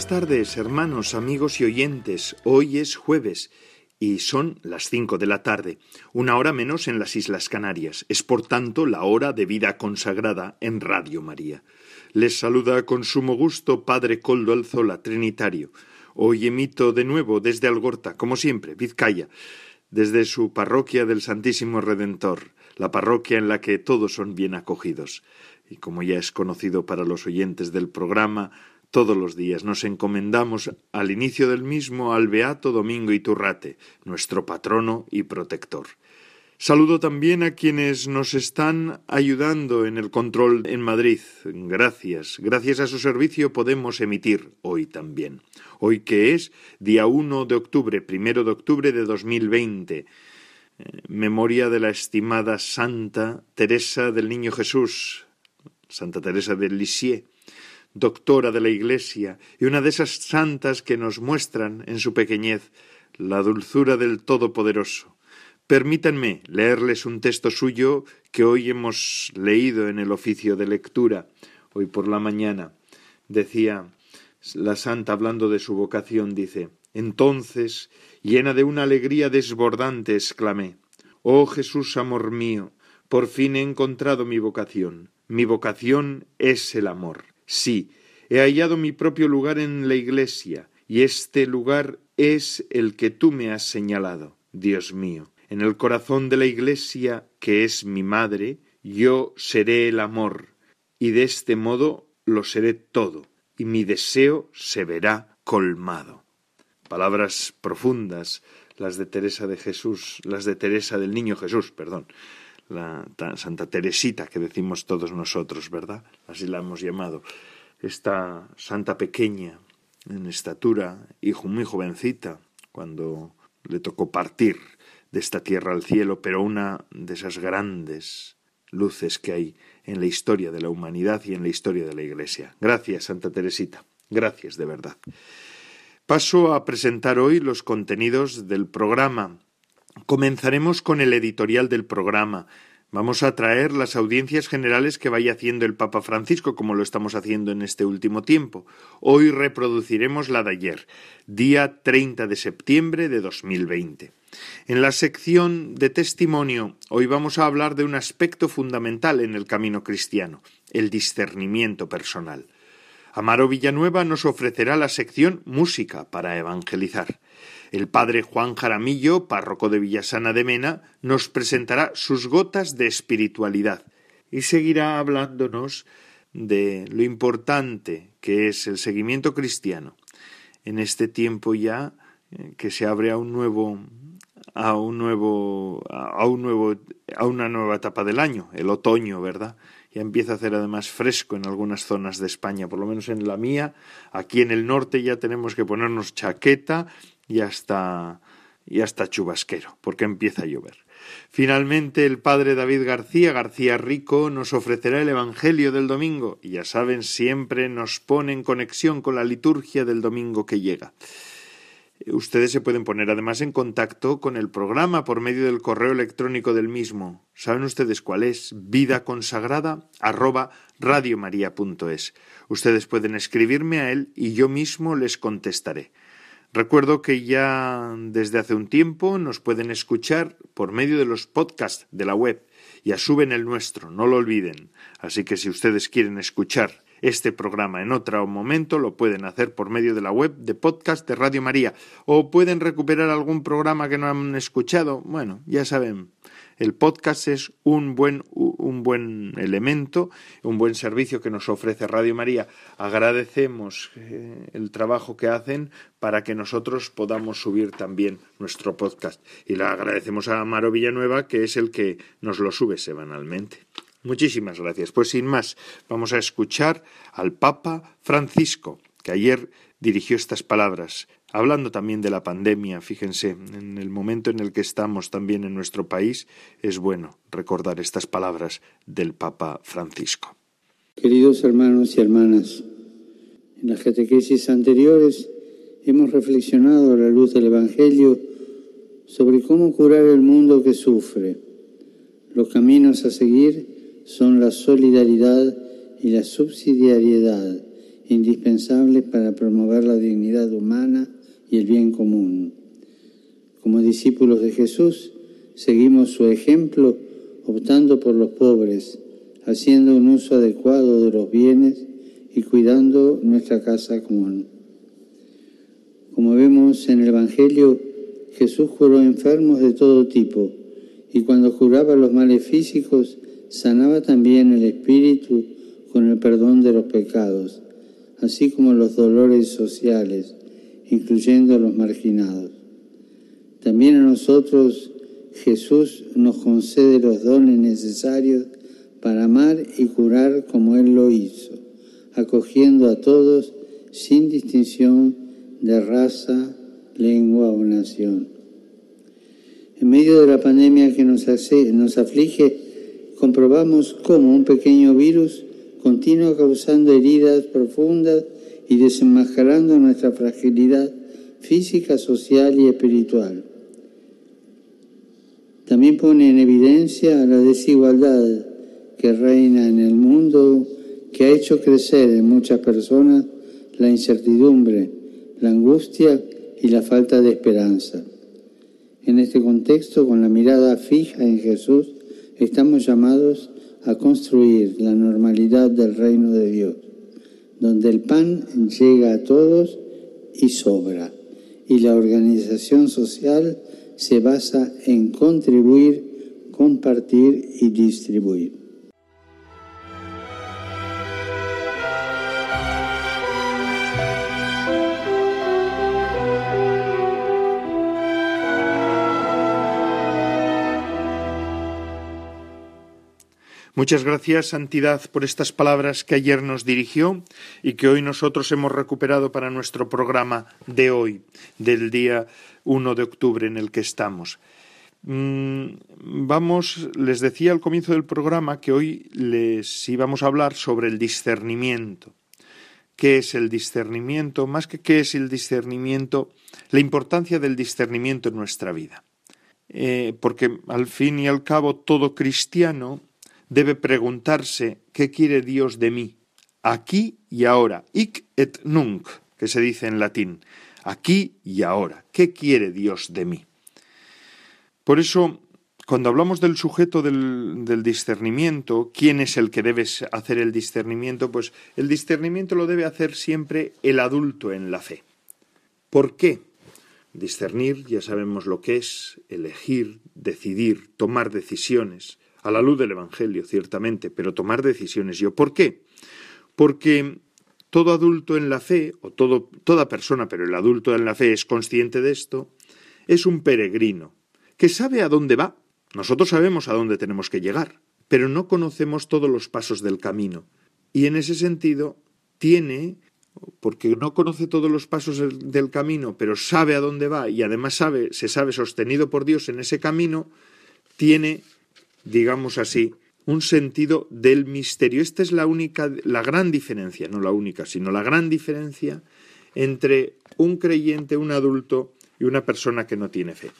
Buenas tardes, hermanos, amigos y oyentes. Hoy es jueves y son las cinco de la tarde, una hora menos en las Islas Canarias. Es por tanto la hora de vida consagrada en Radio María. Les saluda con sumo gusto Padre Coldo Alzola, Trinitario. Hoy emito de nuevo desde Algorta, como siempre, Vizcaya, desde su parroquia del Santísimo Redentor, la parroquia en la que todos son bien acogidos. Y como ya es conocido para los oyentes del programa, todos los días nos encomendamos al inicio del mismo al Beato Domingo Iturrate, nuestro patrono y protector. Saludo también a quienes nos están ayudando en el control en Madrid. Gracias. Gracias a su servicio podemos emitir hoy también. Hoy que es día 1 de octubre, primero de octubre de 2020. Eh, memoria de la estimada Santa Teresa del Niño Jesús, Santa Teresa de Lisieux doctora de la Iglesia, y una de esas santas que nos muestran en su pequeñez la dulzura del Todopoderoso. Permítanme leerles un texto suyo que hoy hemos leído en el oficio de lectura, hoy por la mañana. Decía la santa hablando de su vocación, dice, entonces, llena de una alegría desbordante, exclamé, Oh Jesús, amor mío, por fin he encontrado mi vocación. Mi vocación es el amor. Sí, he hallado mi propio lugar en la Iglesia, y este lugar es el que tú me has señalado, Dios mío. En el corazón de la Iglesia, que es mi madre, yo seré el amor, y de este modo lo seré todo, y mi deseo se verá colmado. Palabras profundas, las de Teresa de Jesús, las de Teresa del Niño Jesús, perdón, la Santa Teresita que decimos todos nosotros, ¿verdad? Así la hemos llamado. Esta santa pequeña en estatura y muy jovencita cuando le tocó partir de esta tierra al cielo, pero una de esas grandes luces que hay en la historia de la humanidad y en la historia de la Iglesia. Gracias, Santa Teresita. Gracias, de verdad. Paso a presentar hoy los contenidos del programa Comenzaremos con el editorial del programa. Vamos a traer las audiencias generales que vaya haciendo el Papa Francisco, como lo estamos haciendo en este último tiempo. Hoy reproduciremos la de ayer, día 30 de septiembre de 2020. En la sección de testimonio, hoy vamos a hablar de un aspecto fundamental en el camino cristiano, el discernimiento personal. Amaro Villanueva nos ofrecerá la sección Música para evangelizar. El padre Juan Jaramillo, párroco de Villasana de Mena, nos presentará sus gotas de espiritualidad y seguirá hablándonos de lo importante que es el seguimiento cristiano en este tiempo ya eh, que se abre a un nuevo a un nuevo a un nuevo a una nueva etapa del año, el otoño, ¿verdad? Ya empieza a hacer además fresco en algunas zonas de España, por lo menos en la mía. Aquí en el norte ya tenemos que ponernos chaqueta y hasta, y hasta chubasquero, porque empieza a llover. Finalmente, el padre David García, García Rico, nos ofrecerá el Evangelio del domingo, y ya saben, siempre nos pone en conexión con la liturgia del domingo que llega. Ustedes se pueden poner además en contacto con el programa por medio del correo electrónico del mismo. ¿Saben ustedes cuál es? Vida consagrada arroba radiomaria.es. Ustedes pueden escribirme a él y yo mismo les contestaré. Recuerdo que ya desde hace un tiempo nos pueden escuchar por medio de los podcasts de la web. Ya suben el nuestro, no lo olviden. Así que si ustedes quieren escuchar este programa en otro momento, lo pueden hacer por medio de la web de podcast de Radio María. O pueden recuperar algún programa que no han escuchado. Bueno, ya saben, el podcast es un buen, un buen elemento, un buen servicio que nos ofrece Radio María. Agradecemos eh, el trabajo que hacen para que nosotros podamos subir también nuestro podcast. Y le agradecemos a Amaro Villanueva, que es el que nos lo sube semanalmente. Muchísimas gracias. Pues sin más, vamos a escuchar al Papa Francisco, que ayer dirigió estas palabras, hablando también de la pandemia. Fíjense, en el momento en el que estamos también en nuestro país, es bueno recordar estas palabras del Papa Francisco. Queridos hermanos y hermanas, en las catequesis anteriores hemos reflexionado a la luz del Evangelio sobre cómo curar el mundo que sufre. Los caminos a seguir son la solidaridad y la subsidiariedad indispensables para promover la dignidad humana y el bien común. Como discípulos de Jesús, seguimos su ejemplo optando por los pobres, haciendo un uso adecuado de los bienes y cuidando nuestra casa común. Como vemos en el Evangelio, Jesús curó enfermos de todo tipo y cuando curaba los males físicos, sanaba también el espíritu con el perdón de los pecados, así como los dolores sociales, incluyendo a los marginados. También a nosotros Jesús nos concede los dones necesarios para amar y curar como Él lo hizo, acogiendo a todos sin distinción de raza, lengua o nación. En medio de la pandemia que nos, nos aflige, comprobamos cómo un pequeño virus continúa causando heridas profundas y desenmascarando nuestra fragilidad física, social y espiritual. También pone en evidencia la desigualdad que reina en el mundo, que ha hecho crecer en muchas personas la incertidumbre, la angustia y la falta de esperanza. En este contexto, con la mirada fija en Jesús, estamos llamados a construir la normalidad del reino de Dios, donde el pan llega a todos y sobra, y la organización social se basa en contribuir, compartir y distribuir. Muchas gracias, Santidad, por estas palabras que ayer nos dirigió y que hoy nosotros hemos recuperado para nuestro programa de hoy, del día 1 de octubre en el que estamos. Mm, vamos, les decía al comienzo del programa que hoy les íbamos a hablar sobre el discernimiento. ¿Qué es el discernimiento? Más que qué es el discernimiento, la importancia del discernimiento en nuestra vida. Eh, porque al fin y al cabo todo cristiano debe preguntarse qué quiere Dios de mí, aquí y ahora, hic et nunc, que se dice en latín, aquí y ahora, ¿qué quiere Dios de mí? Por eso, cuando hablamos del sujeto del, del, discernimiento, ¿quién es el que debe hacer el discernimiento? Pues el discernimiento lo debe hacer siempre el adulto en la fe. ¿Por qué? Discernir, ya sabemos lo que es, elegir, decidir, tomar decisiones a la luz del Evangelio, ciertamente, pero tomar decisiones yo. ¿Por qué? Porque todo adulto en la fe, o todo, toda persona, pero el adulto en la fe es consciente de esto, es un peregrino, que sabe a dónde va. Nosotros sabemos a dónde tenemos que llegar, pero no conocemos todos los pasos del camino. Y en ese sentido, tiene, porque no conoce todos los pasos del, camino, pero sabe a dónde va y además sabe, se sabe sostenido por Dios en ese camino, tiene digamos así, un sentido del misterio. Esta es la única, la gran diferencia, no la única, sino la gran diferencia entre un creyente, un adulto y una persona que no tiene fe.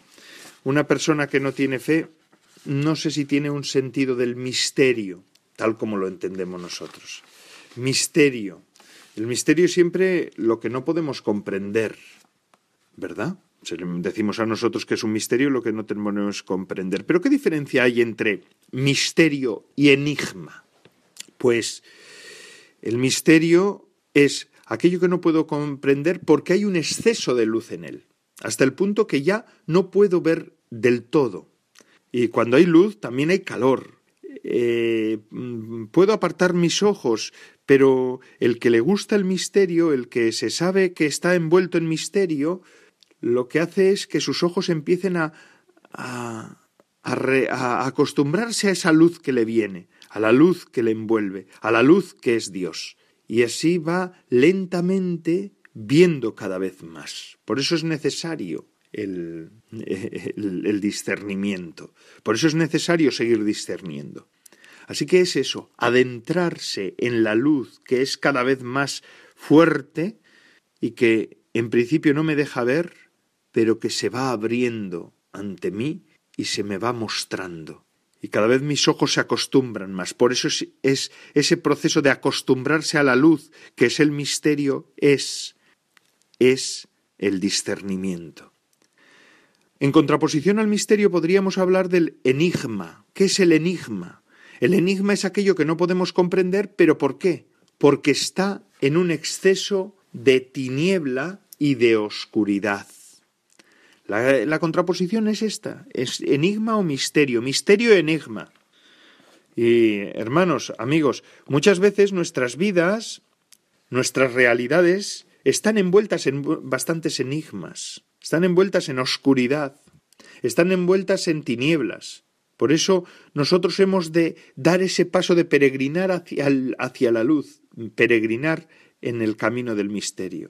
Una persona que no tiene fe, no sé si tiene un sentido del misterio, tal como lo entendemos nosotros. Misterio. El misterio es siempre lo que no podemos comprender, ¿verdad? Decimos a nosotros que es un misterio lo que no tenemos que comprender. Pero ¿qué diferencia hay entre misterio y enigma? Pues el misterio es aquello que no puedo comprender porque hay un exceso de luz en él, hasta el punto que ya no puedo ver del todo. Y cuando hay luz también hay calor. Eh, puedo apartar mis ojos, pero el que le gusta el misterio, el que se sabe que está envuelto en misterio, lo que hace es que sus ojos empiecen a, a, acostumbrarse a esa luz que le viene, a la luz que le envuelve, a la luz que es Dios. Y así va lentamente viendo cada vez más. Por eso es necesario el, el, discernimiento. Por eso es necesario seguir discerniendo. Así que es eso, adentrarse en la luz que es cada vez más fuerte y que en principio no me deja ver, pero que se va abriendo ante mí y se me va mostrando. Y cada vez mis ojos se acostumbran más. Por eso es, es ese proceso de acostumbrarse a la luz, que es el misterio, es, es el discernimiento. En contraposición al misterio podríamos hablar del enigma. ¿Qué es el enigma? El enigma es aquello que no podemos comprender, pero ¿por qué? Porque está en un exceso de tiniebla y de oscuridad. La, contraposición es esta, es enigma o misterio, misterio enigma. Y hermanos, amigos, muchas veces nuestras vidas, nuestras realidades, están envueltas en bastantes enigmas, están envueltas en oscuridad, están envueltas en tinieblas. Por eso nosotros hemos de dar ese paso de peregrinar hacia, hacia la luz, peregrinar en el camino del misterio.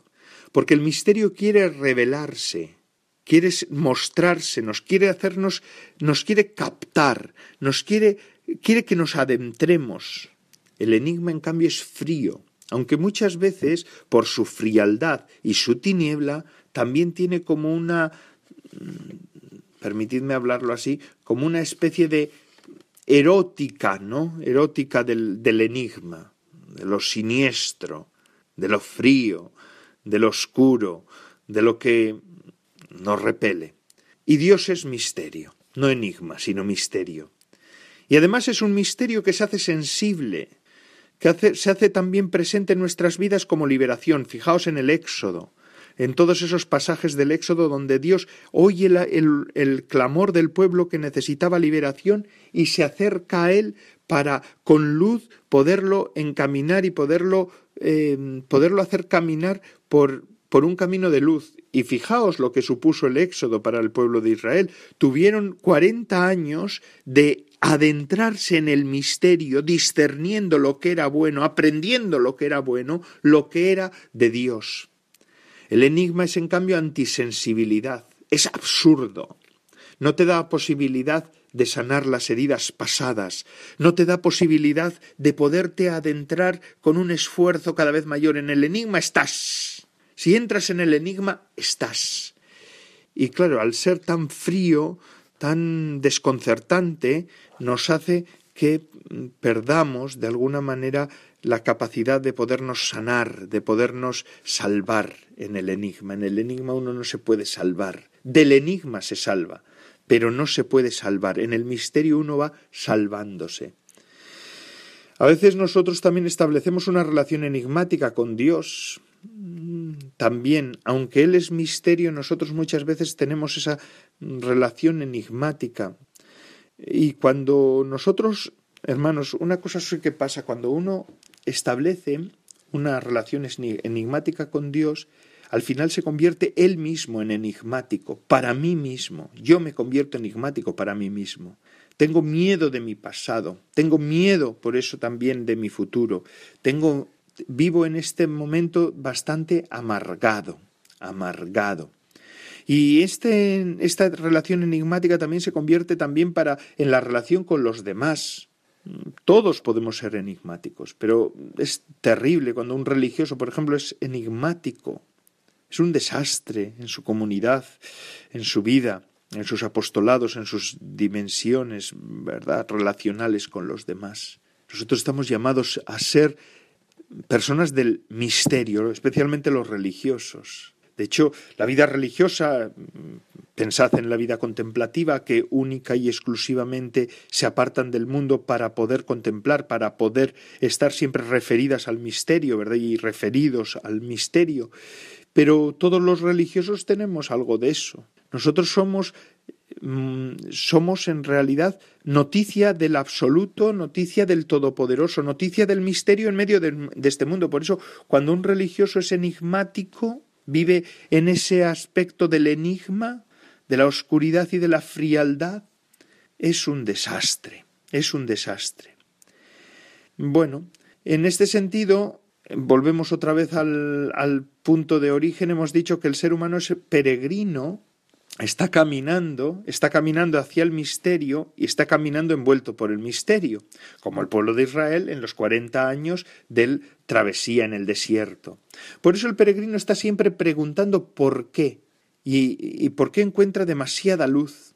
Porque el misterio quiere revelarse, quiere mostrarse, nos quiere hacernos, nos quiere captar, nos quiere, quiere que nos adentremos. El enigma, en cambio, es frío, aunque muchas veces, por su frialdad y su tiniebla, también tiene como una, mm, permitidme hablarlo así, como una especie de erótica, ¿no? Erótica del, del enigma, de lo siniestro, de lo frío, de lo oscuro, de lo que nos repele. Y Dios es misterio, no enigma, sino misterio. Y además es un misterio que se hace sensible, que se hace también presente en nuestras vidas como liberación. Fijaos en el Éxodo, en todos esos pasajes del Éxodo donde Dios oye el, clamor del pueblo que necesitaba liberación y se acerca a él para con luz poderlo encaminar y poderlo, eh, poderlo hacer caminar por, por un camino de luz. Y fijaos lo que supuso el éxodo para el pueblo de Israel. Tuvieron cuarenta años de adentrarse en el misterio, discerniendo lo que era bueno, aprendiendo lo que era bueno, lo que era de Dios. El enigma es en cambio antisensibilidad. Es absurdo. No te da posibilidad de sanar las heridas pasadas, no te da posibilidad de poderte adentrar con un esfuerzo cada vez mayor. En el enigma estás si entras en el enigma, estás. Y claro, al ser tan frío, tan desconcertante, nos hace que perdamos de alguna manera la capacidad de podernos sanar, de podernos salvar en el enigma. En el enigma uno no se puede salvar. Del enigma se salva, pero no se puede salvar. En el misterio uno va salvándose. A veces nosotros también establecemos una relación enigmática con Dios, también, aunque Él es misterio, nosotros muchas veces tenemos esa relación enigmática. Y cuando nosotros, hermanos, una cosa es que pasa, cuando uno establece una relación enigmática con Dios, al final se convierte él mismo en enigmático, para mí mismo. Yo me convierto enigmático para mí mismo. Tengo miedo de mi pasado, tengo miedo por eso también de mi futuro, tengo vivo en este momento bastante amargado, amargado. Y este, esta relación enigmática también se convierte también para en la relación con los demás. Todos podemos ser enigmáticos, pero es terrible cuando un religioso, por ejemplo, es enigmático. Es un desastre en su comunidad, en su vida, en sus apostolados, en sus dimensiones, ¿verdad?, relacionales con los demás. Nosotros estamos llamados a ser personas del misterio, especialmente los religiosos. De hecho, la vida religiosa, pensad en la vida contemplativa, que única y exclusivamente se apartan del mundo para poder contemplar, para poder estar siempre referidas al misterio, ¿verdad? Y referidos al misterio. Pero todos los religiosos tenemos algo de eso. Nosotros somos Mm, somos en realidad noticia del absoluto, noticia del todopoderoso, noticia del misterio en medio de, este mundo. Por eso, cuando un religioso es enigmático, vive en ese aspecto del enigma, de la oscuridad y de la frialdad, es un desastre, es un desastre. Bueno, en este sentido, volvemos otra vez al, al punto de origen, hemos dicho que el ser humano es peregrino está caminando, está caminando hacia el misterio y está caminando envuelto por el misterio, como el pueblo de Israel en los cuarenta años del travesía en el desierto. Por eso el peregrino está siempre preguntando por qué y, por qué encuentra demasiada luz.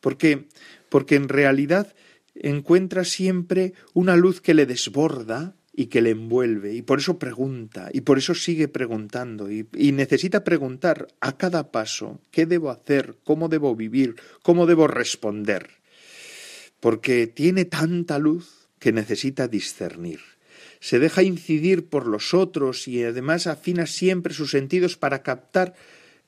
Porque, porque en realidad encuentra siempre una luz que le desborda y que le envuelve, y por eso pregunta, y por eso sigue preguntando, y, necesita preguntar a cada paso qué debo hacer, cómo debo vivir, cómo debo responder, porque tiene tanta luz que necesita discernir. Se deja incidir por los otros y además afina siempre sus sentidos para captar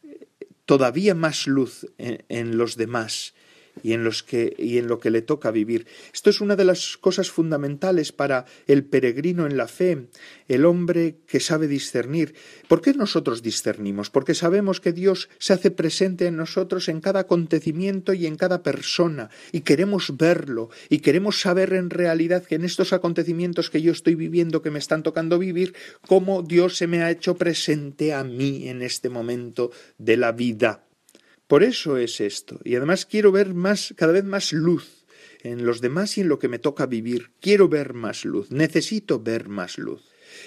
eh, todavía más luz en los demás y en, los que, y en lo que le toca vivir. Esto es una de las cosas fundamentales para el peregrino en la fe, el hombre que sabe discernir. ¿Por qué nosotros discernimos? Porque sabemos que Dios se hace presente en nosotros en cada acontecimiento y en cada persona, y queremos verlo, y queremos saber en realidad que en estos acontecimientos que yo estoy viviendo, que me están tocando vivir, cómo Dios se me ha hecho presente a mí en este momento de la vida. Por eso es esto. Y además quiero ver más, cada vez más luz en los demás y en lo que me toca vivir. Quiero ver más luz, necesito ver más luz.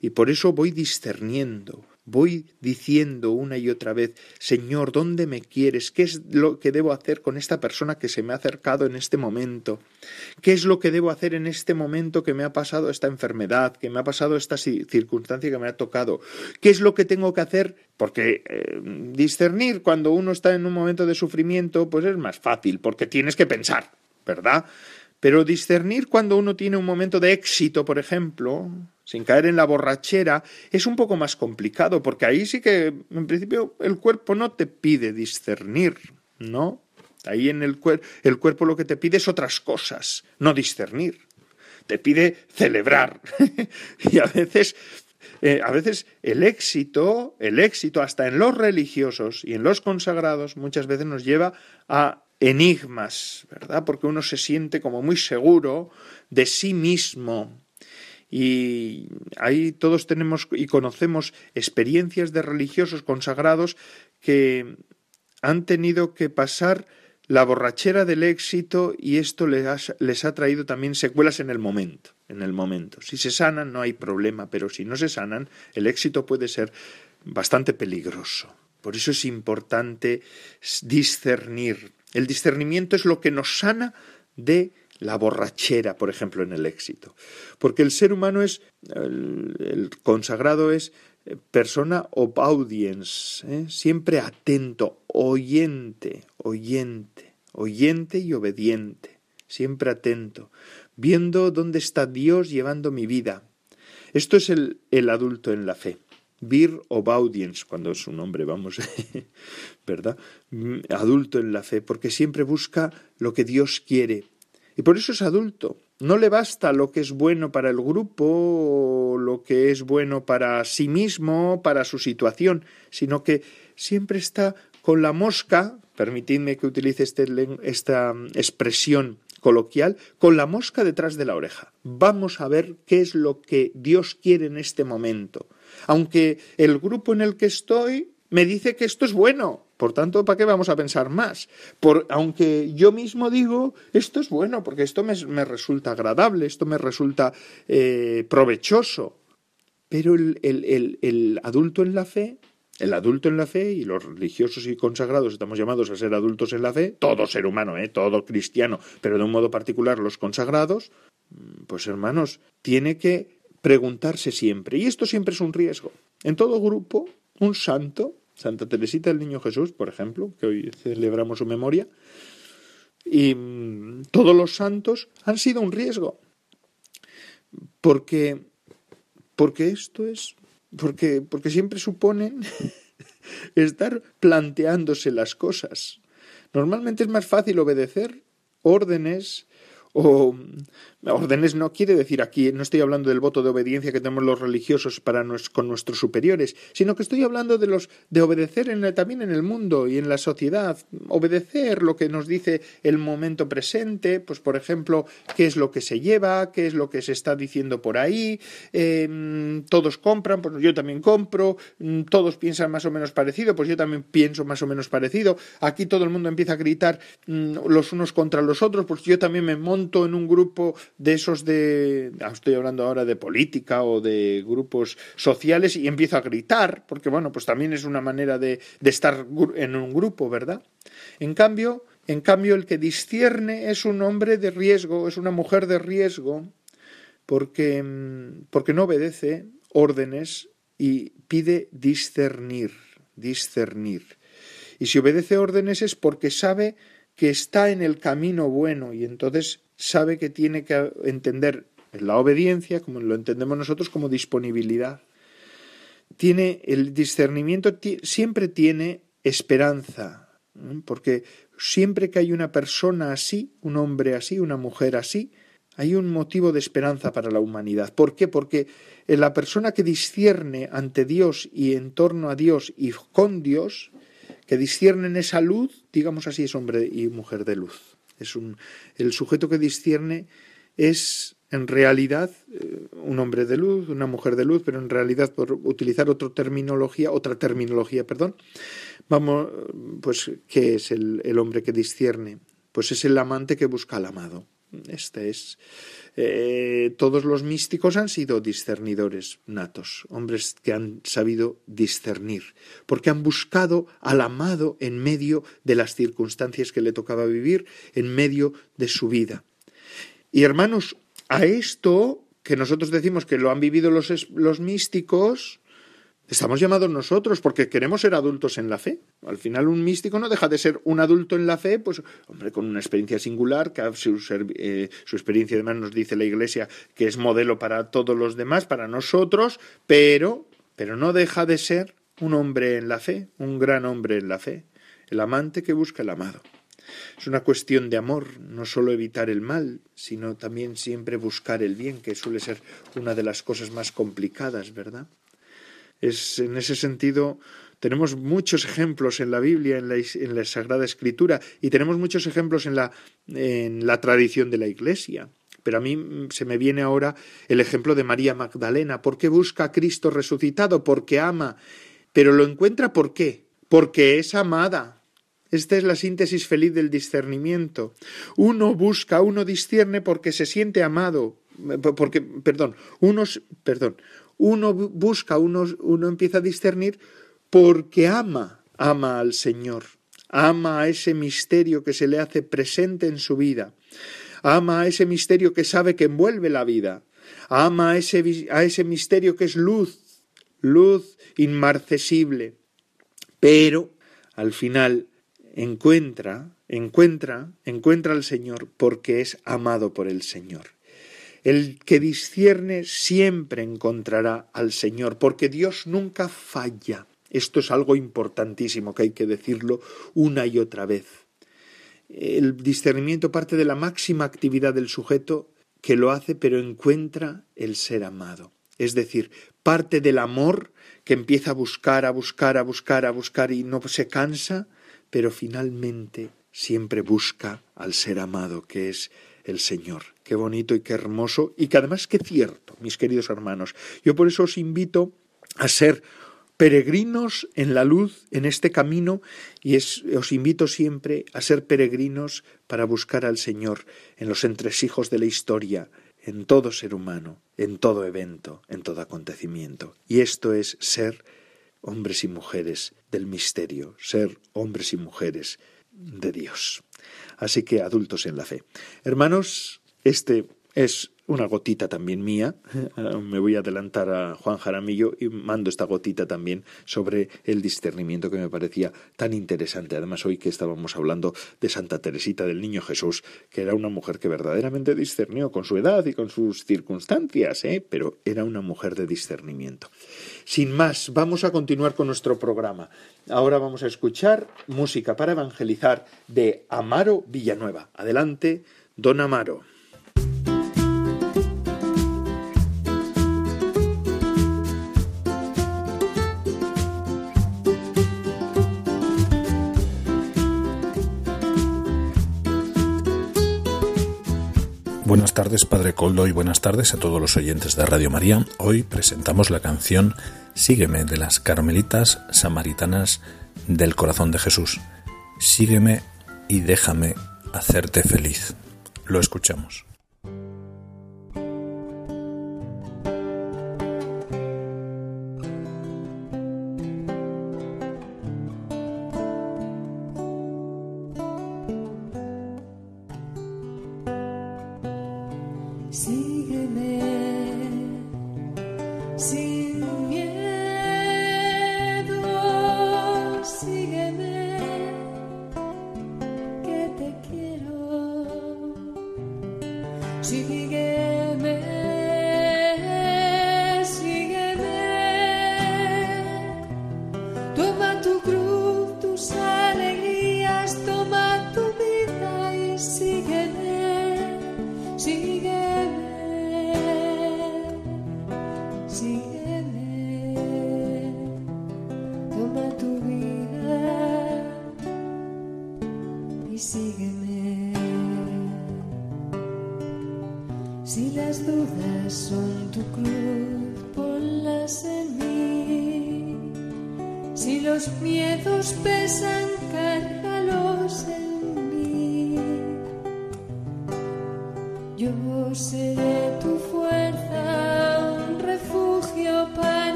Y por eso voy discerniendo, voy diciendo una y otra vez, Señor, ¿dónde me quieres? ¿Qué es lo que debo hacer con esta persona que se me ha acercado en este momento? ¿Qué es lo que debo hacer en este momento que me ha pasado esta enfermedad, que me ha pasado esta circunstancia que me ha tocado? ¿Qué es lo que tengo que hacer? Porque eh, discernir cuando uno está en un momento de sufrimiento, pues es más fácil, porque tienes que pensar, ¿verdad? Pero discernir cuando uno tiene un momento de éxito, por ejemplo, sin caer en la borrachera, es un poco más complicado, porque ahí sí que, en principio, el cuerpo no te pide discernir, ¿no? Ahí en el, cuerpo el cuerpo lo que te pide es otras cosas, no discernir. Te pide celebrar. y a veces eh, a veces el éxito, el éxito hasta en los religiosos y en los consagrados muchas veces nos lleva a enigmas, ¿verdad? Porque uno se siente como muy seguro de sí mismo. Y ahí todos tenemos y conocemos experiencias de religiosos consagrados que han tenido que pasar la borrachera del éxito y esto les ha, traído también secuelas en el momento, en el momento. Si se sanan no hay problema, pero si no se sanan, el éxito puede ser bastante peligroso. Por eso es importante discernir el discernimiento es lo que nos sana de la borrachera, por ejemplo, en el éxito. Porque el ser humano es, el, consagrado es eh, persona of audience, ¿eh? siempre atento, oyente, oyente, oyente y obediente, siempre atento, viendo dónde está Dios llevando mi vida. Esto es el, el adulto en la fe. Beer of Audience, cuando es un hombre, vamos, ¿verdad? Mm, adulto en la fe, porque siempre busca lo que Dios quiere. Y por eso es adulto. No le basta lo que es bueno para el grupo, lo que es bueno para sí mismo, para su situación, sino que siempre está con la mosca, permitidme que utilice este esta mm, expresión coloquial, con la mosca detrás de la oreja. Vamos a ver qué es lo que Dios quiere en este momento aunque el grupo en el que estoy me dice que esto es bueno. Por tanto, ¿para qué vamos a pensar más? Por, aunque yo mismo digo, esto es bueno, porque esto me, resulta agradable, esto me resulta eh, provechoso. Pero el, el, adulto en la fe, el adulto en la fe, y los religiosos y consagrados estamos llamados a ser adultos en la fe, todo ser humano, ¿eh? todo cristiano, pero de un modo particular los consagrados, pues hermanos, tiene que preguntarse siempre, y esto siempre es un riesgo. En todo grupo, un santo, Santa Teresita del Niño Jesús, por ejemplo, que hoy celebramos su memoria, y mm, todos los santos han sido un riesgo. Porque, porque esto es, porque, porque siempre suponen estar planteándose las cosas. Normalmente es más fácil obedecer órdenes o órdenes no quiere decir aquí, no estoy hablando del voto de obediencia que tenemos los religiosos para con nuestros superiores, sino que estoy hablando de los de obedecer en, también en el mundo y en la sociedad, obedecer lo que nos dice el momento presente, pues por ejemplo, qué es lo que se lleva, qué es lo que se está diciendo por ahí, em, todos compran, pues yo también compro, mm, todos piensan más o menos parecido, pues yo también pienso más o menos parecido, aquí todo el mundo empieza a gritar mm, los unos contra los otros, pues yo también me monto en un grupo de esos de, ah, estoy hablando ahora de política o de grupos sociales y empiezo a gritar, porque bueno, pues también es una manera de, de estar en un grupo, ¿verdad? En cambio, en cambio, el que discierne es un hombre de riesgo, es una mujer de riesgo, porque, mm, porque no obedece órdenes y pide discernir, discernir. Y si obedece órdenes es porque sabe que está en el camino bueno y entonces sabe que tiene que entender la obediencia, como lo entendemos nosotros, como disponibilidad. Tiene el discernimiento, siempre tiene esperanza, porque siempre que hay una persona así, un hombre así, una mujer así, hay un motivo de esperanza para la humanidad. ¿Por qué? Porque la persona que discierne ante Dios y en torno a Dios y con Dios, que discierne en esa luz, digamos así, es hombre y mujer de luz. Es un, el sujeto que discierne es en realidad eh, un hombre de luz, una mujer de luz, pero en realidad por utilizar otra terminología, otra terminología, perdón, vamos, pues, ¿qué es el, el hombre que discierne? Pues es el amante que busca al amado. Este es eh, todos los místicos han sido discernidores natos, hombres que han sabido discernir, porque han buscado al amado en medio de las circunstancias que le tocaba vivir, en medio de su vida. Y hermanos, a esto que nosotros decimos que lo han vivido los, los místicos, Estamos llamados nosotros porque queremos ser adultos en la fe. Al final un místico no deja de ser un adulto en la fe, pues hombre, con una experiencia singular, que su, eh, su experiencia además nos dice la Iglesia que es modelo para todos los demás, para nosotros, pero, pero no deja de ser un hombre en la fe, un gran hombre en la fe, el amante que busca el amado. Es una cuestión de amor, no solo evitar el mal, sino también siempre buscar el bien, que suele ser una de las cosas más complicadas, ¿verdad? Es, en ese sentido, tenemos muchos ejemplos en la Biblia, en la, en la Sagrada Escritura, y tenemos muchos ejemplos en la, en la tradición de la Iglesia. Pero a mí se me viene ahora el ejemplo de María Magdalena. ¿Por qué busca a Cristo resucitado? Porque ama. Pero lo encuentra ¿por qué? Porque es amada. Esta es la síntesis feliz del discernimiento. Uno busca, uno discierne porque se siente amado, porque, perdón, unos, perdón, uno busca, uno, uno empieza a discernir porque ama, ama al Señor, ama a ese misterio que se le hace presente en su vida, ama a ese misterio que sabe que envuelve la vida, ama a ese, a ese misterio que es luz, luz inmarcesible, pero al final encuentra, encuentra, encuentra al Señor porque es amado por el Señor. El que discierne siempre encontrará al Señor, porque Dios nunca falla. Esto es algo importantísimo que hay que decirlo una y otra vez. El discernimiento parte de la máxima actividad del sujeto que lo hace, pero encuentra el ser amado. Es decir, parte del amor que empieza a buscar, a buscar, a buscar, a buscar y no se cansa, pero finalmente siempre busca al ser amado, que es el Señor. Qué bonito y qué hermoso y que además qué cierto, mis queridos hermanos. Yo por eso os invito a ser peregrinos en la luz, en este camino, y os invito siempre a ser peregrinos para buscar al Señor en los entresijos de la historia, en todo ser humano, en todo evento, en todo acontecimiento. Y esto es ser hombres y mujeres del misterio, ser hombres y mujeres de Dios. Así que adultos en la fe. Hermanos, este es una gotita también mía. Me voy a adelantar a Juan Jaramillo y mando esta gotita también sobre el discernimiento que me parecía tan interesante. Además, hoy que estábamos hablando de Santa Teresita del Niño Jesús, que era una mujer que verdaderamente discernió con su edad y con sus circunstancias, ¿eh? pero era una mujer de discernimiento. Sin más, vamos a continuar con nuestro programa. Ahora vamos a escuchar música para evangelizar de Amaro Villanueva. Adelante, don Amaro. Buenas tardes, Padre Coldo, y buenas tardes a todos los oyentes de Radio María. Hoy presentamos la canción Sígueme de las Carmelitas Samaritanas del Corazón de Jesús. Sígueme y déjame hacerte feliz. Lo escuchamos.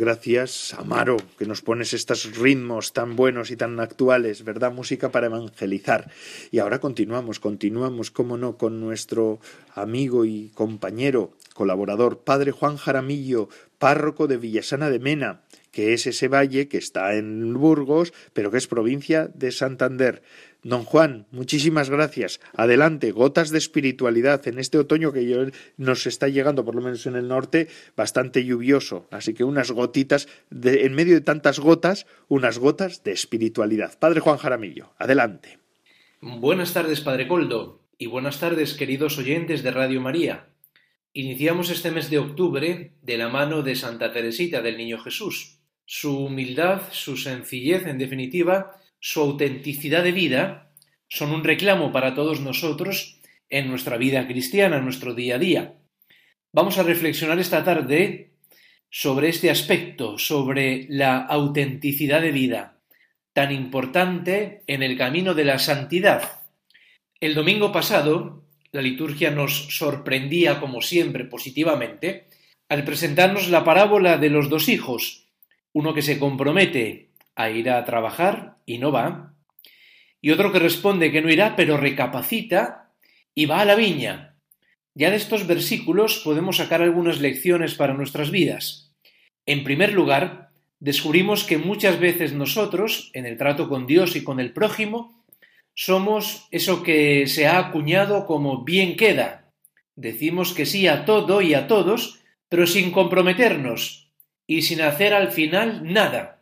Gracias, Amaro, que nos pones estos ritmos tan buenos y tan actuales, ¿verdad? Música para evangelizar. Y ahora continuamos, continuamos, cómo no, con nuestro amigo y compañero, colaborador, Padre Juan Jaramillo, párroco de Villasana de Mena, que es ese valle que está en Burgos, pero que es provincia de Santander. Don Juan, muchísimas gracias. Adelante, gotas de espiritualidad en este otoño que nos está llegando, por lo menos en el norte, bastante lluvioso. Así que unas gotitas, de, en medio de tantas gotas, unas gotas de espiritualidad. Padre Juan Jaramillo, adelante. Buenas tardes, Padre Coldo, y buenas tardes, queridos oyentes de Radio María. Iniciamos este mes de octubre de la mano de Santa Teresita del Niño Jesús. Su humildad, su sencillez, en definitiva, su autenticidad de vida son un reclamo para todos nosotros en nuestra vida cristiana, en nuestro día a día. Vamos a reflexionar esta tarde sobre este aspecto, sobre la autenticidad de vida, tan importante en el camino de la santidad. El domingo pasado, la liturgia nos sorprendía, como siempre, positivamente, al presentarnos la parábola de los dos hijos, uno que se compromete a ir a trabajar y no va, y otro que responde que no irá, pero recapacita y va a la viña. Ya de estos versículos podemos sacar algunas lecciones para nuestras vidas. En primer lugar, descubrimos que muchas veces nosotros, en el trato con Dios y con el prójimo, somos eso que se ha acuñado como bien queda. Decimos que sí a todo y a todos, pero sin comprometernos y sin hacer al final nada.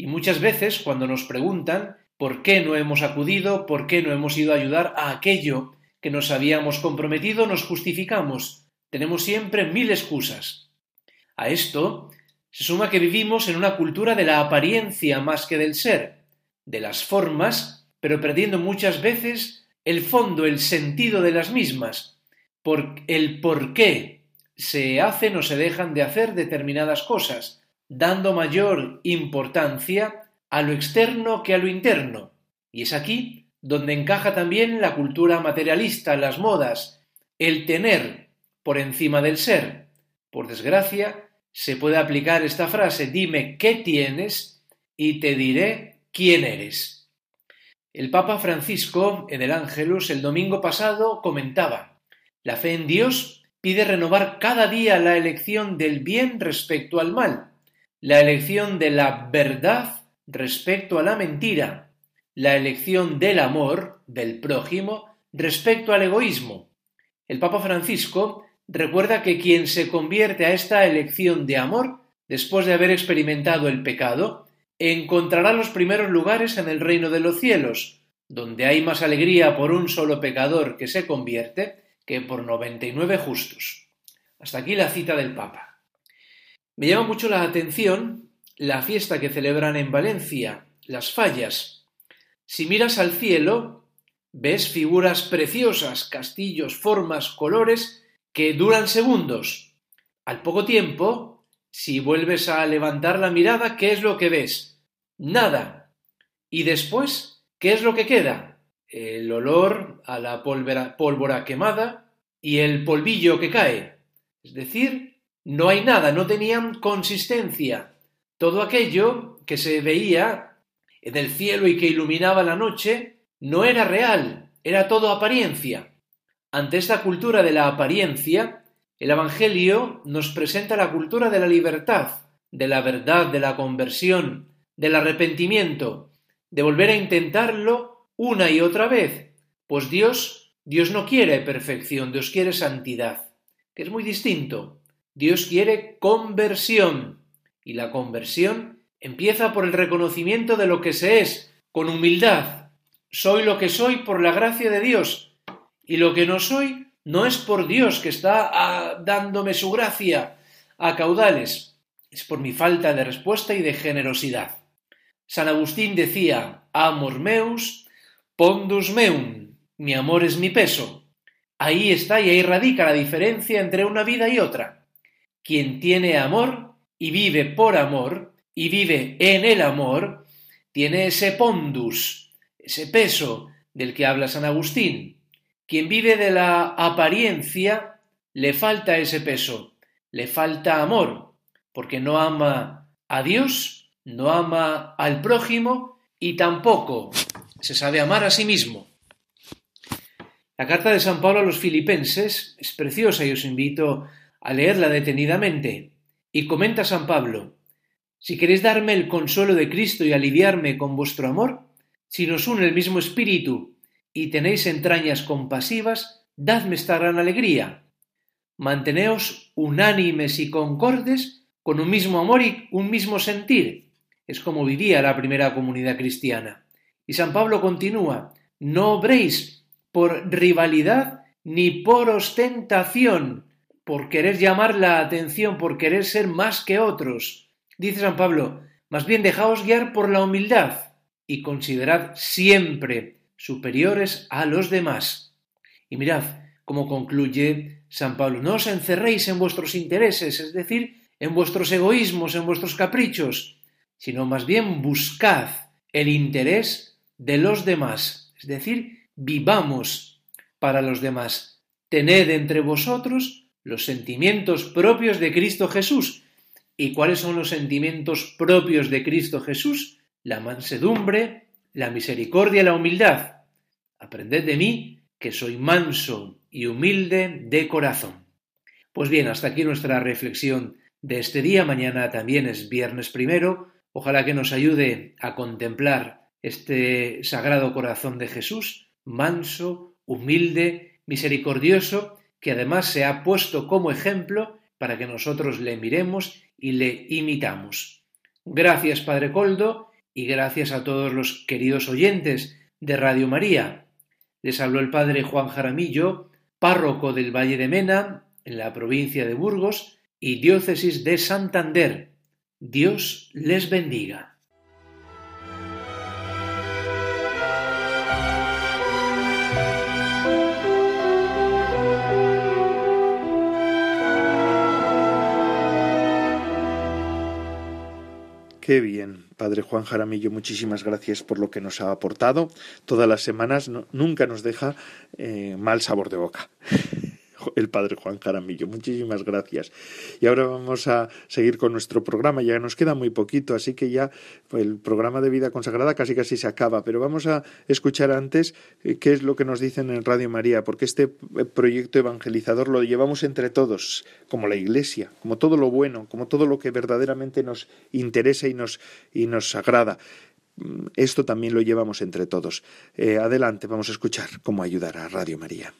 Y muchas veces, cuando nos preguntan por qué no hemos acudido, por qué no hemos ido a ayudar a aquello que nos habíamos comprometido, nos justificamos. Tenemos siempre mil excusas. A esto se suma que vivimos en una cultura de la apariencia más que del ser, de las formas, pero perdiendo muchas veces el fondo, el sentido de las mismas, por el por qué se hacen o se dejan de hacer determinadas cosas, dando mayor importancia a lo externo que a lo interno. Y es aquí donde encaja también la cultura materialista, las modas, el tener por encima del ser. Por desgracia, se puede aplicar esta frase, dime qué tienes y te diré quién eres. El Papa Francisco, en el Ángelus, el domingo pasado, comentaba, la fe en Dios pide renovar cada día la elección del bien respecto al mal, la elección de la verdad respecto a la mentira, la elección del amor, del prójimo, respecto al egoísmo. El Papa Francisco recuerda que quien se convierte a esta elección de amor, después de haber experimentado el pecado, encontrará los primeros lugares en el reino de los cielos, donde hay más alegría por un solo pecador que se convierte que por noventa y nueve justos. Hasta aquí la cita del Papa. Me llama mucho la atención la fiesta que celebran en Valencia, las fallas. Si miras al cielo, ves figuras preciosas, castillos, formas, colores, que duran segundos. Al poco tiempo, si vuelves a levantar la mirada, ¿qué es lo que ves? Nada. Y después, ¿qué es lo que queda? El olor a la pólvora, quemada y el polvillo que cae. Es decir, no hay nada, no tenían consistencia. Todo aquello que se veía en el cielo y que iluminaba la noche no era real, era todo apariencia. Ante esta cultura de la apariencia, el Evangelio nos presenta la cultura de la libertad, de la verdad, de la conversión, del arrepentimiento, de volver a intentarlo una y otra vez, pues Dios, Dios no quiere perfección, Dios quiere santidad, que es muy distinto. Dios quiere conversión, y la conversión empieza por el reconocimiento de lo que se es, con humildad. Soy lo que soy por la gracia de Dios, y lo que no soy no es por Dios que está ah, dándome su gracia a caudales, es por mi falta de respuesta y de generosidad. San Agustín decía, amor meus, pondus meum, mi amor es mi peso. Ahí está y ahí radica la diferencia entre una vida y otra. Quien tiene amor y vive por amor y vive en el amor, tiene ese pondus, ese peso del que habla San Agustín. Quien vive de la apariencia le falta ese peso, le falta amor, porque no ama a Dios, no ama al prójimo y tampoco se sabe amar a sí mismo. La carta de San Pablo a los filipenses es preciosa y os invito a leerla detenidamente. Y comenta San Pablo, si queréis darme el consuelo de Cristo y aliviarme con vuestro amor, si nos une el mismo espíritu y tenéis entrañas compasivas, dadme esta gran alegría. Manteneos unánimes y concordes con un mismo amor y un mismo sentir. Es como vivía la primera comunidad cristiana. Y San Pablo continúa, no obréis por rivalidad ni por ostentación, por querer llamar la atención, por querer ser más que otros. Dice San Pablo, más bien dejaos guiar por la humildad y considerad siempre superiores a los demás. Y mirad cómo concluye San Pablo, no os encerréis en vuestros intereses, es decir, en vuestros egoísmos, en vuestros caprichos, sino más bien buscad el interés de los demás, es decir, vivamos para los demás. Tened entre vosotros los sentimientos propios de Cristo Jesús. ¿Y cuáles son los sentimientos propios de Cristo Jesús? La mansedumbre, la misericordia y la humildad. Aprended de mí, que soy manso y humilde de corazón. Pues bien, hasta aquí nuestra reflexión de este día. Mañana también es viernes primero. Ojalá que nos ayude a contemplar este sagrado corazón de Jesús, manso, humilde, misericordioso, que además se ha puesto como ejemplo para que nosotros le miremos y le imitamos. Gracias, Padre Coldo, y gracias a todos los queridos oyentes de Radio María. Les habló el Padre Juan Jaramillo, párroco del Valle de Mena, en la provincia de Burgos y diócesis de Santander. Dios les bendiga. Qué bien, Padre Juan Jaramillo, muchísimas gracias por lo que nos ha aportado. Todas las semanas nunca nos deja eh, mal sabor de boca el padre Juan Jaramillo. Muchísimas gracias. Y ahora vamos a seguir con nuestro programa. Ya nos queda muy poquito, así que ya el programa de vida consagrada casi casi se acaba. Pero vamos a escuchar antes eh, qué es lo que nos dicen en Radio María, porque este eh, proyecto evangelizador lo llevamos entre todos, como la Iglesia, como todo lo bueno, como todo lo que verdaderamente nos interesa y nos, y nos agrada mm, esto también lo llevamos entre todos. Eh, adelante, vamos a escuchar cómo ayudar a Radio María.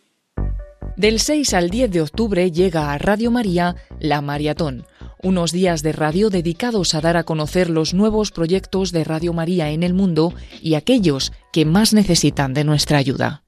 Del 6 al 10 de octubre llega a Radio María La Maratón, unos días de radio dedicados a dar a conocer los nuevos proyectos de Radio María en el mundo y aquellos que más necesitan de nuestra ayuda.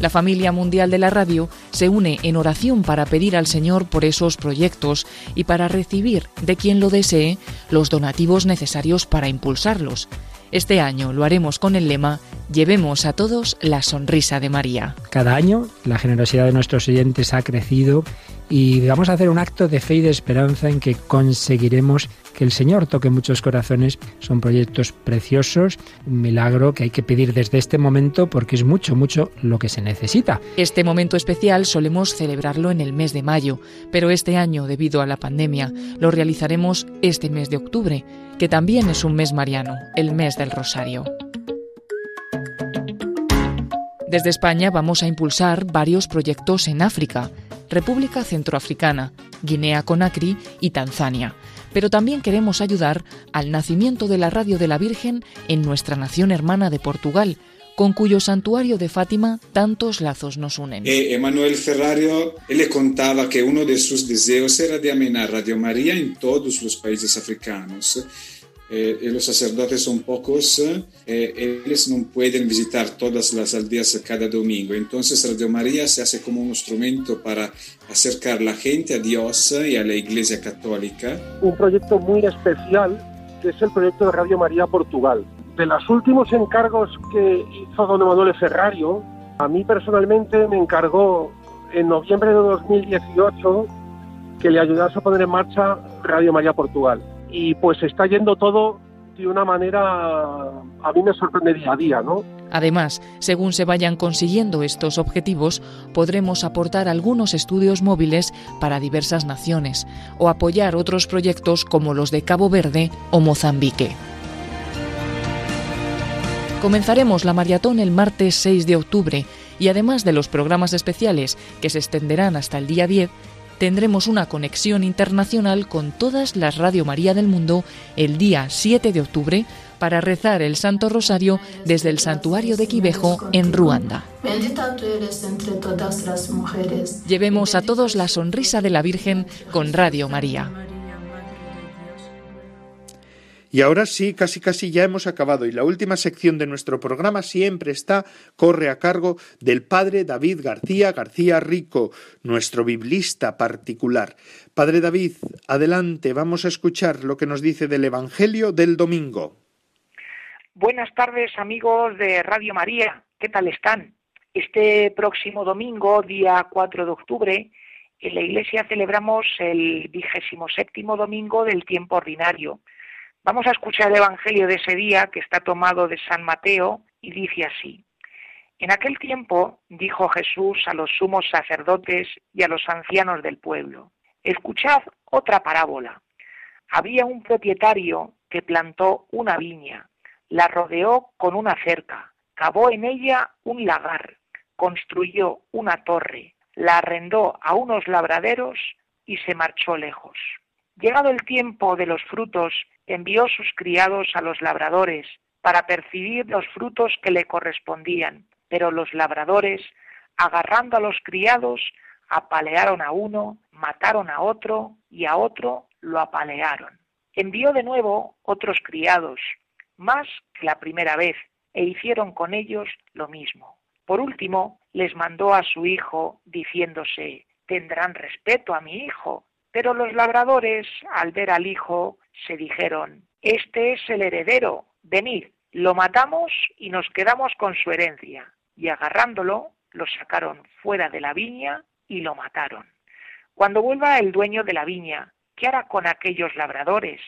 La familia mundial de la radio se une en oración para pedir al Señor por esos proyectos y para recibir de quien lo desee los donativos necesarios para impulsarlos. Este año lo haremos con el lema Llevemos a todos la sonrisa de María. Cada año la generosidad de nuestros oyentes ha crecido y vamos a hacer un acto de fe y de esperanza en que conseguiremos que el Señor toque muchos corazones. Son proyectos preciosos, un milagro que hay que pedir desde este momento porque es mucho, mucho lo que se necesita. Este momento especial solemos celebrarlo en el mes de mayo, pero este año, debido a la pandemia, lo realizaremos este mes de octubre, que también es un mes mariano, el mes del Rosario. Desde España vamos a impulsar varios proyectos en África, República Centroafricana, Guinea Conakry y Tanzania. Pero también queremos ayudar al nacimiento de la Radio de la Virgen en nuestra nación hermana de Portugal, con cuyo santuario de Fátima tantos lazos nos unen. Eh, Emanuel Ferrario le contaba que uno de sus deseos era de amenar Radio María en todos los países africanos eh, los sacerdotes son pocos, eh, ellos no pueden visitar todas las aldeas cada domingo. Entonces Radio María se hace como un instrumento para acercar la gente a Dios y a la Iglesia Católica. Un proyecto muy especial que es el proyecto de Radio María Portugal. De los últimos encargos que hizo don Emanuele Ferrario, a mí personalmente me encargó en noviembre de 2018 que le ayudase a poner en marcha Radio María Portugal y pues está yendo todo de una manera a mí me sorprende día a día, ¿no? Además, según se vayan consiguiendo estos objetivos, podremos aportar algunos estudios móviles para diversas naciones o apoyar otros proyectos como los de Cabo Verde o Mozambique. Comenzaremos la maratón el martes 6 de octubre y además de los programas especiales que se extenderán hasta el día 10, tendremos una conexión internacional con todas las Radio María del mundo el día 7 de octubre para rezar el Santo Rosario desde el santuario de Quivejo en Ruanda. Llevemos a todos la sonrisa de la Virgen con Radio María. Y ahora sí, casi casi ya hemos acabado y la última sección de nuestro programa siempre está, corre a cargo del padre David García García Rico, nuestro biblista particular. Padre David, adelante, vamos a escuchar lo que nos dice del Evangelio del domingo. Buenas tardes amigos de Radio María, ¿qué tal están? Este próximo domingo, día 4 de octubre, en la Iglesia celebramos el vigésimo séptimo domingo del tiempo ordinario. Vamos a escuchar el Evangelio de ese día que está tomado de San Mateo y dice así. En aquel tiempo dijo Jesús a los sumos sacerdotes y a los ancianos del pueblo, escuchad otra parábola. Había un propietario que plantó una viña la rodeó con una cerca, cavó en ella un lagar, construyó una torre, la arrendó a unos labraderos y se marchó lejos. Llegado el tiempo de los frutos, envió sus criados a los labradores para percibir los frutos que le correspondían, pero los labradores, agarrando a los criados, apalearon a uno, mataron a otro y a otro lo apalearon. Envió de nuevo otros criados, más que la primera vez, e hicieron con ellos lo mismo. Por último, les mandó a su hijo, diciéndose, tendrán respeto a mi hijo. Pero los labradores, al ver al hijo, se dijeron, este es el heredero, venid, lo matamos y nos quedamos con su herencia. Y agarrándolo, lo sacaron fuera de la viña y lo mataron. Cuando vuelva el dueño de la viña, ¿qué hará con aquellos labradores?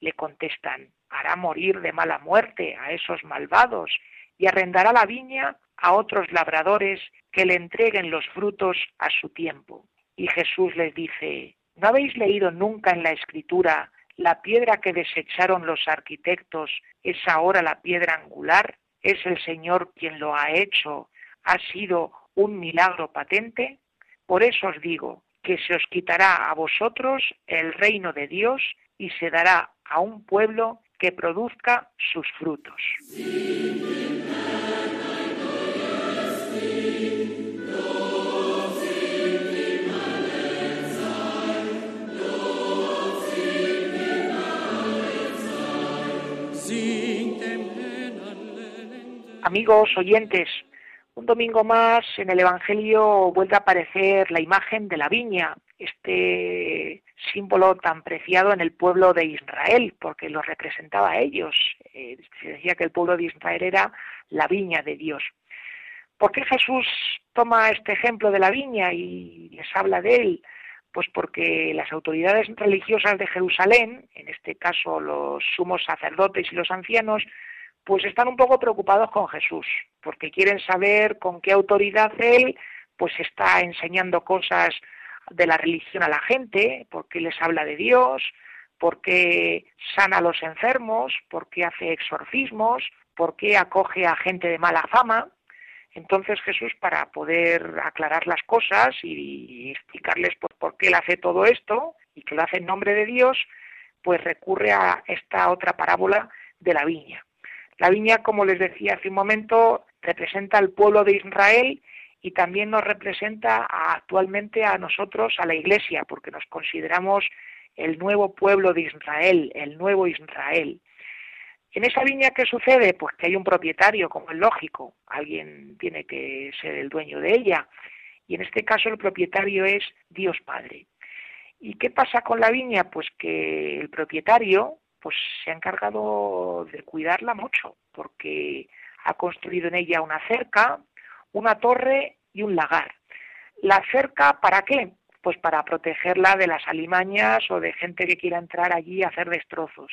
Le contestan, hará morir de mala muerte a esos malvados y arrendará la viña a otros labradores que le entreguen los frutos a su tiempo. Y Jesús les dice, ¿no habéis leído nunca en la escritura la piedra que desecharon los arquitectos es ahora la piedra angular? ¿Es el Señor quien lo ha hecho? ¿Ha sido un milagro patente? Por eso os digo que se os quitará a vosotros el reino de Dios y se dará a un pueblo que produzca sus frutos. Amigos oyentes, un domingo más en el Evangelio vuelve a aparecer la imagen de la viña, este símbolo tan preciado en el pueblo de Israel, porque lo representaba a ellos. Eh, se decía que el pueblo de Israel era la viña de Dios. ¿Por qué Jesús toma este ejemplo de la viña y les habla de él? Pues porque las autoridades religiosas de Jerusalén, en este caso los sumos sacerdotes y los ancianos, pues están un poco preocupados con Jesús, porque quieren saber con qué autoridad él pues está enseñando cosas de la religión a la gente, porque les habla de Dios, porque sana a los enfermos, porque hace exorcismos, porque acoge a gente de mala fama. Entonces Jesús, para poder aclarar las cosas y explicarles por, qué él hace todo esto y que lo hace en nombre de Dios, pues recurre a esta otra parábola de la viña. La viña, como les decía hace un momento, representa al pueblo de Israel y también nos representa actualmente a nosotros, a la Iglesia, porque nos consideramos el nuevo pueblo de Israel, el nuevo Israel. En esa viña, ¿qué sucede? Pues que hay un propietario, como es lógico, alguien tiene que ser el dueño de ella, y en este caso el propietario es Dios Padre. ¿Y qué pasa con la viña? Pues que el propietario pues se ha encargado de cuidarla mucho, porque ha construido en ella una cerca, una torre y un lagar. La cerca, ¿para qué? Pues para protegerla de las alimañas o de gente que quiera entrar allí a hacer destrozos.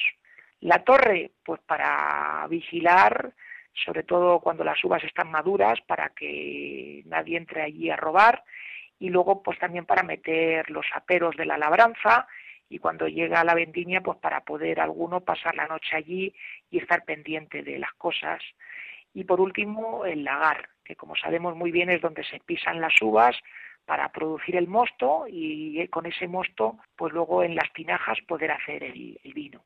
La torre, pues para vigilar, sobre todo cuando las uvas están maduras, para que nadie entre allí a robar. Y luego, pues también para meter los aperos de la labranza y cuando llega la vendimia, pues para poder alguno pasar la noche allí y estar pendiente de las cosas y por último, el lagar, que como sabemos muy bien es donde se pisan las uvas para producir el mosto y con ese mosto, pues luego en las tinajas poder hacer el, vino.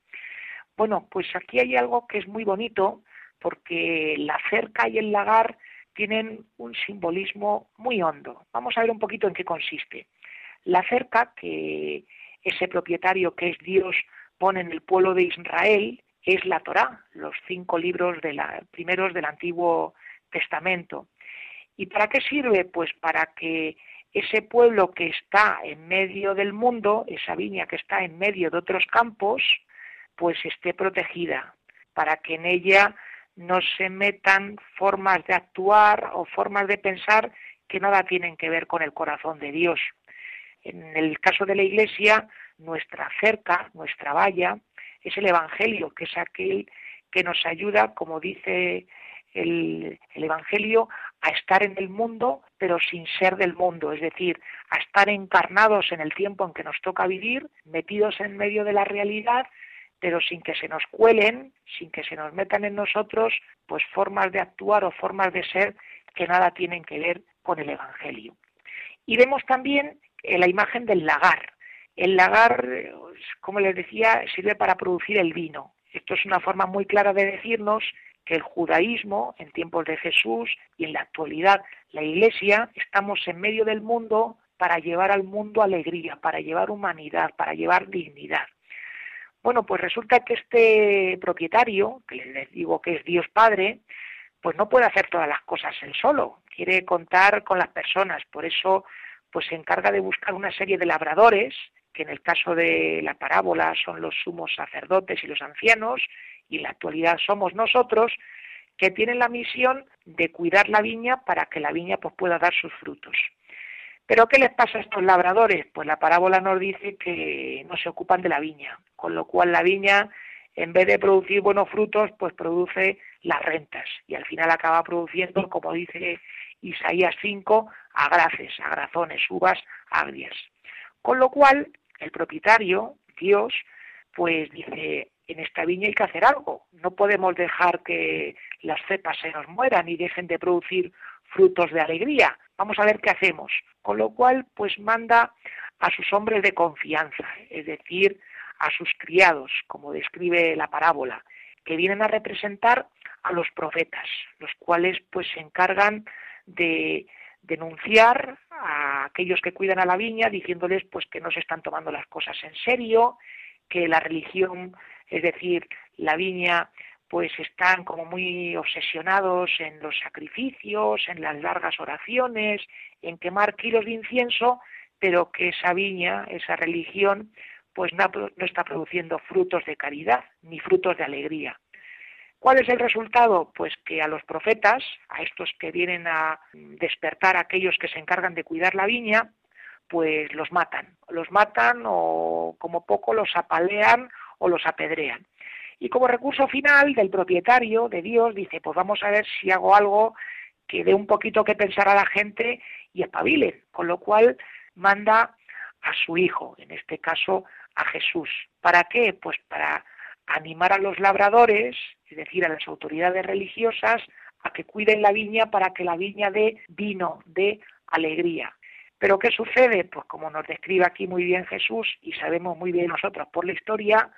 Bueno, pues aquí hay algo que es muy bonito porque la cerca y el lagar tienen un simbolismo muy hondo. Vamos a ver un poquito en qué consiste. La cerca que ese propietario que es Dios pone en el pueblo de Israel es la Torá, los cinco libros de la, primeros del Antiguo Testamento. ¿Y para qué sirve? Pues para que ese pueblo que está en medio del mundo, esa viña que está en medio de otros campos, pues esté protegida, para que en ella no se metan formas de actuar o formas de pensar que nada tienen que ver con el corazón de Dios. En el caso de la Iglesia, nuestra cerca, nuestra valla, es el Evangelio, que es aquel que nos ayuda, como dice el, el, Evangelio, a estar en el mundo, pero sin ser del mundo, es decir, a estar encarnados en el tiempo en que nos toca vivir, metidos en medio de la realidad, pero sin que se nos cuelen, sin que se nos metan en nosotros, pues formas de actuar o formas de ser que nada tienen que ver con el Evangelio. Y vemos también la imagen del lagar. El lagar, como les decía, sirve para producir el vino. Esto es una forma muy clara de decirnos que el judaísmo, en tiempos de Jesús y en la actualidad la Iglesia, estamos en medio del mundo para llevar al mundo alegría, para llevar humanidad, para llevar dignidad. Bueno, pues resulta que este propietario, que les digo que es Dios Padre, pues no puede hacer todas las cosas él solo, quiere contar con las personas, por eso pues se encarga de buscar una serie de labradores, que en el caso de la parábola son los sumos sacerdotes y los ancianos, y en la actualidad somos nosotros, que tienen la misión de cuidar la viña para que la viña pues, pueda dar sus frutos. Pero ¿qué les pasa a estos labradores? Pues la parábola nos dice que no se ocupan de la viña, con lo cual la viña, en vez de producir buenos frutos, pues produce las rentas y al final acaba produciendo, como dice Isaías 5, agraces, agrazones, uvas agrias. Con lo cual, el propietario, Dios, pues dice, en esta viña hay que hacer algo. No podemos dejar que las cepas se nos mueran y dejen de producir frutos de alegría. Vamos a ver qué hacemos. Con lo cual, pues manda a sus hombres de confianza, es decir, a sus criados, como describe la parábola, que vienen a representar a los profetas, los cuales pues se encargan de denunciar a aquellos que cuidan a la viña, diciéndoles pues que no se están tomando las cosas en serio, que la religión, es decir, la viña pues están como muy obsesionados en los sacrificios, en las largas oraciones, en quemar kilos de incienso, pero que esa viña, esa religión, pues no, está produciendo frutos de caridad ni frutos de alegría. ¿Cuál es el resultado? Pues que a los profetas, a estos que vienen a despertar a aquellos que se encargan de cuidar la viña, pues los matan. Los matan o como poco los apalean o los apedrean. Y como recurso final del propietario, de Dios, dice, pues vamos a ver si hago algo que dé un poquito que pensar a la gente y espabile. Con lo cual manda a su hijo, en este caso a Jesús. ¿Para qué? Pues para animar a los labradores, es decir, a las autoridades religiosas, a que cuiden la viña para que la viña dé vino, dé alegría. Pero ¿qué sucede? Pues como nos describe aquí muy bien Jesús y sabemos muy bien nosotros por la historia,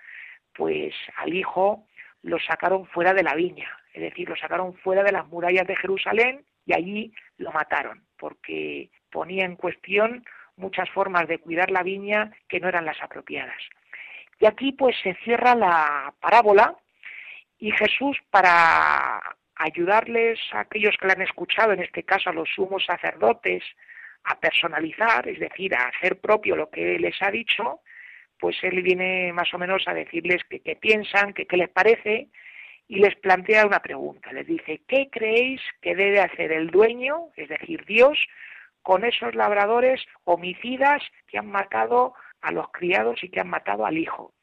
pues al hijo lo sacaron fuera de la viña, es decir, lo sacaron fuera de las murallas de Jerusalén y allí lo mataron, porque ponía en cuestión muchas formas de cuidar la viña que no eran las apropiadas. Y aquí pues se cierra la parábola y Jesús para ayudarles a aquellos que la han escuchado, en este caso a los sumos sacerdotes, a personalizar, es decir, a hacer propio lo que les ha dicho, pues él viene más o menos a decirles qué piensan, qué les parece, y les plantea una pregunta. Les dice, ¿qué creéis que debe hacer el dueño, es decir, Dios, con esos labradores homicidas que han matado a los criados y que han matado al hijo?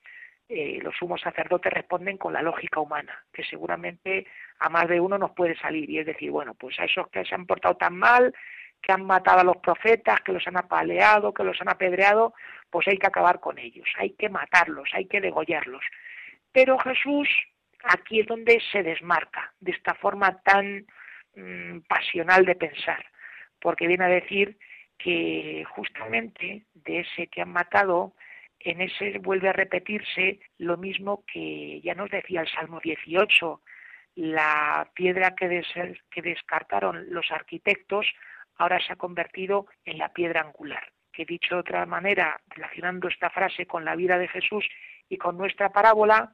Eh, los sumos sacerdotes responden con la lógica humana, que seguramente a más de uno nos puede salir, y es decir, bueno, pues a esos que se han portado tan mal, que han matado a los profetas, que los han apaleado, que los han apedreado, pues hay que acabar con ellos, hay que matarlos, hay que degollarlos. Pero Jesús aquí es donde se desmarca de esta forma tan mm, pasional de pensar, porque viene a decir que justamente de ese que han matado, en ese vuelve a repetirse lo mismo que ya nos decía el Salmo 18, la piedra que, que descartaron los arquitectos ahora se ha convertido en la piedra angular. Que dicho de otra manera, relacionando esta frase con la vida de Jesús y con nuestra parábola,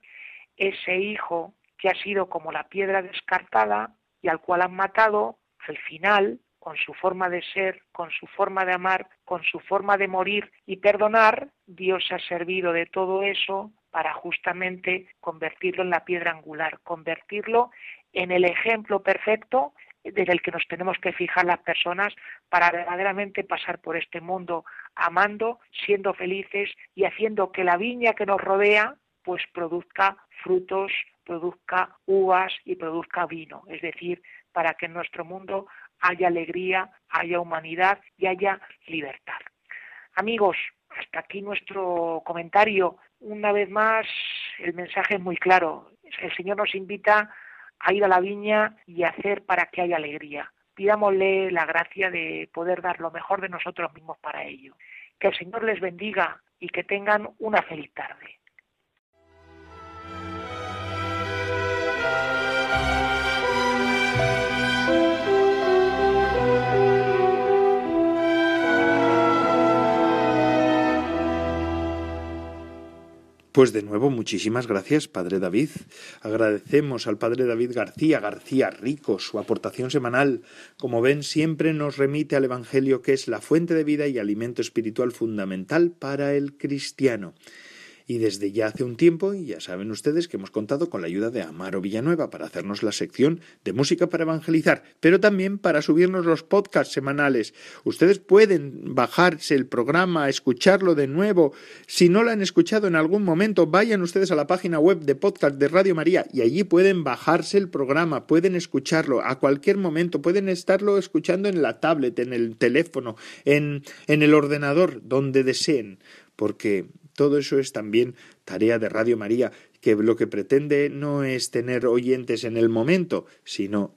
ese hijo que ha sido como la piedra descartada y al cual han matado, al final, con su forma de ser, con su forma de amar, con su forma de morir y perdonar, Dios se ha servido de todo eso para justamente convertirlo en la piedra angular, convertirlo en el ejemplo perfecto en el que nos tenemos que fijar las personas para verdaderamente pasar por este mundo amando, siendo felices y haciendo que la viña que nos rodea pues produzca frutos, produzca uvas y produzca vino, es decir, para que en nuestro mundo haya alegría, haya humanidad y haya libertad. Amigos, hasta aquí nuestro comentario. Una vez más, el mensaje es muy claro. El Señor nos invita a ir a la viña y hacer para que haya alegría. Pidámosle la gracia de poder dar lo mejor de nosotros mismos para ello. Que el Señor les bendiga y que tengan una feliz tarde. Pues de nuevo, muchísimas gracias, Padre David. Agradecemos al Padre David García, García Rico, su aportación semanal. Como ven, siempre nos remite al Evangelio que es la fuente de vida y alimento espiritual fundamental para el cristiano y desde ya hace un tiempo, y ya saben ustedes que hemos contado con la ayuda de Amaro Villanueva para hacernos la sección de música para evangelizar, pero también para subirnos los podcasts semanales. Ustedes pueden bajarse el programa, escucharlo de nuevo. Si no lo han escuchado en algún momento, vayan ustedes a la página web de podcast de Radio María y allí pueden bajarse el programa, pueden escucharlo a cualquier momento, pueden estarlo escuchando en la tablet, en el teléfono, en, en el ordenador, donde deseen, porque todo eso es también tarea de Radio María, que lo que pretende no es tener oyentes en el momento, sino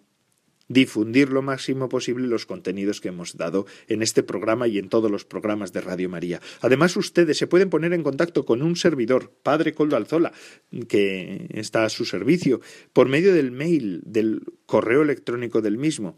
difundir lo máximo posible los contenidos que hemos dado en este programa y en todos los programas de Radio María. Además, ustedes se pueden poner en contacto con un servidor, Padre Coldo Alzola, que está a su servicio, por medio del mail, del correo electrónico del mismo,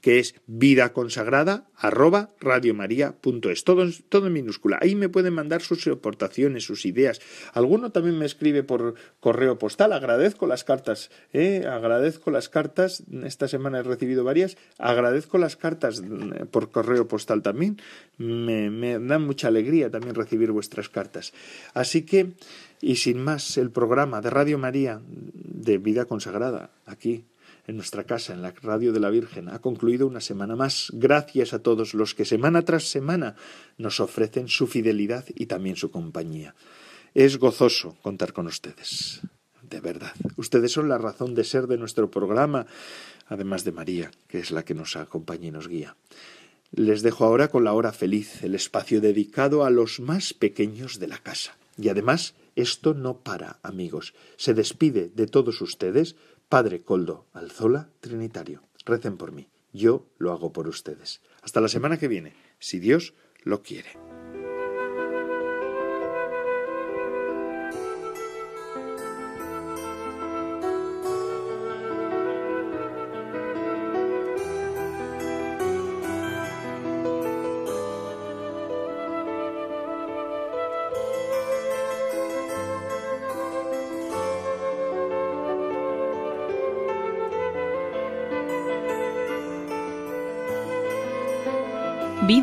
que es vida consagrada arroba radiomaria.es, todo, todo en minúscula. Ahí me pueden mandar sus aportaciones, sus ideas. Alguno también me escribe por correo postal. Agradezco las cartas, ¿eh? agradezco las cartas. Esta semana he recibido varias. Agradezco las cartas mm, por correo postal también. Me, me dan mucha alegría también recibir vuestras cartas. Así que, y sin más, el programa de Radio María de Vida Consagrada, aquí en nuestra casa, en la Radio de la Virgen, ha concluido una semana más. Gracias a todos los que semana tras semana nos ofrecen su fidelidad y también su compañía. Es gozoso contar con ustedes. De verdad. Ustedes son la razón de ser de nuestro programa, además de María, que es la que nos acompaña y nos guía. Les dejo ahora con la hora feliz, el espacio dedicado a los más pequeños de la casa. Y además, esto no para, amigos. Se despide de todos ustedes Padre Coldo Alzola Trinitario. Recen por mí. Yo lo hago por ustedes. Hasta la semana que viene, si Dios lo quiere.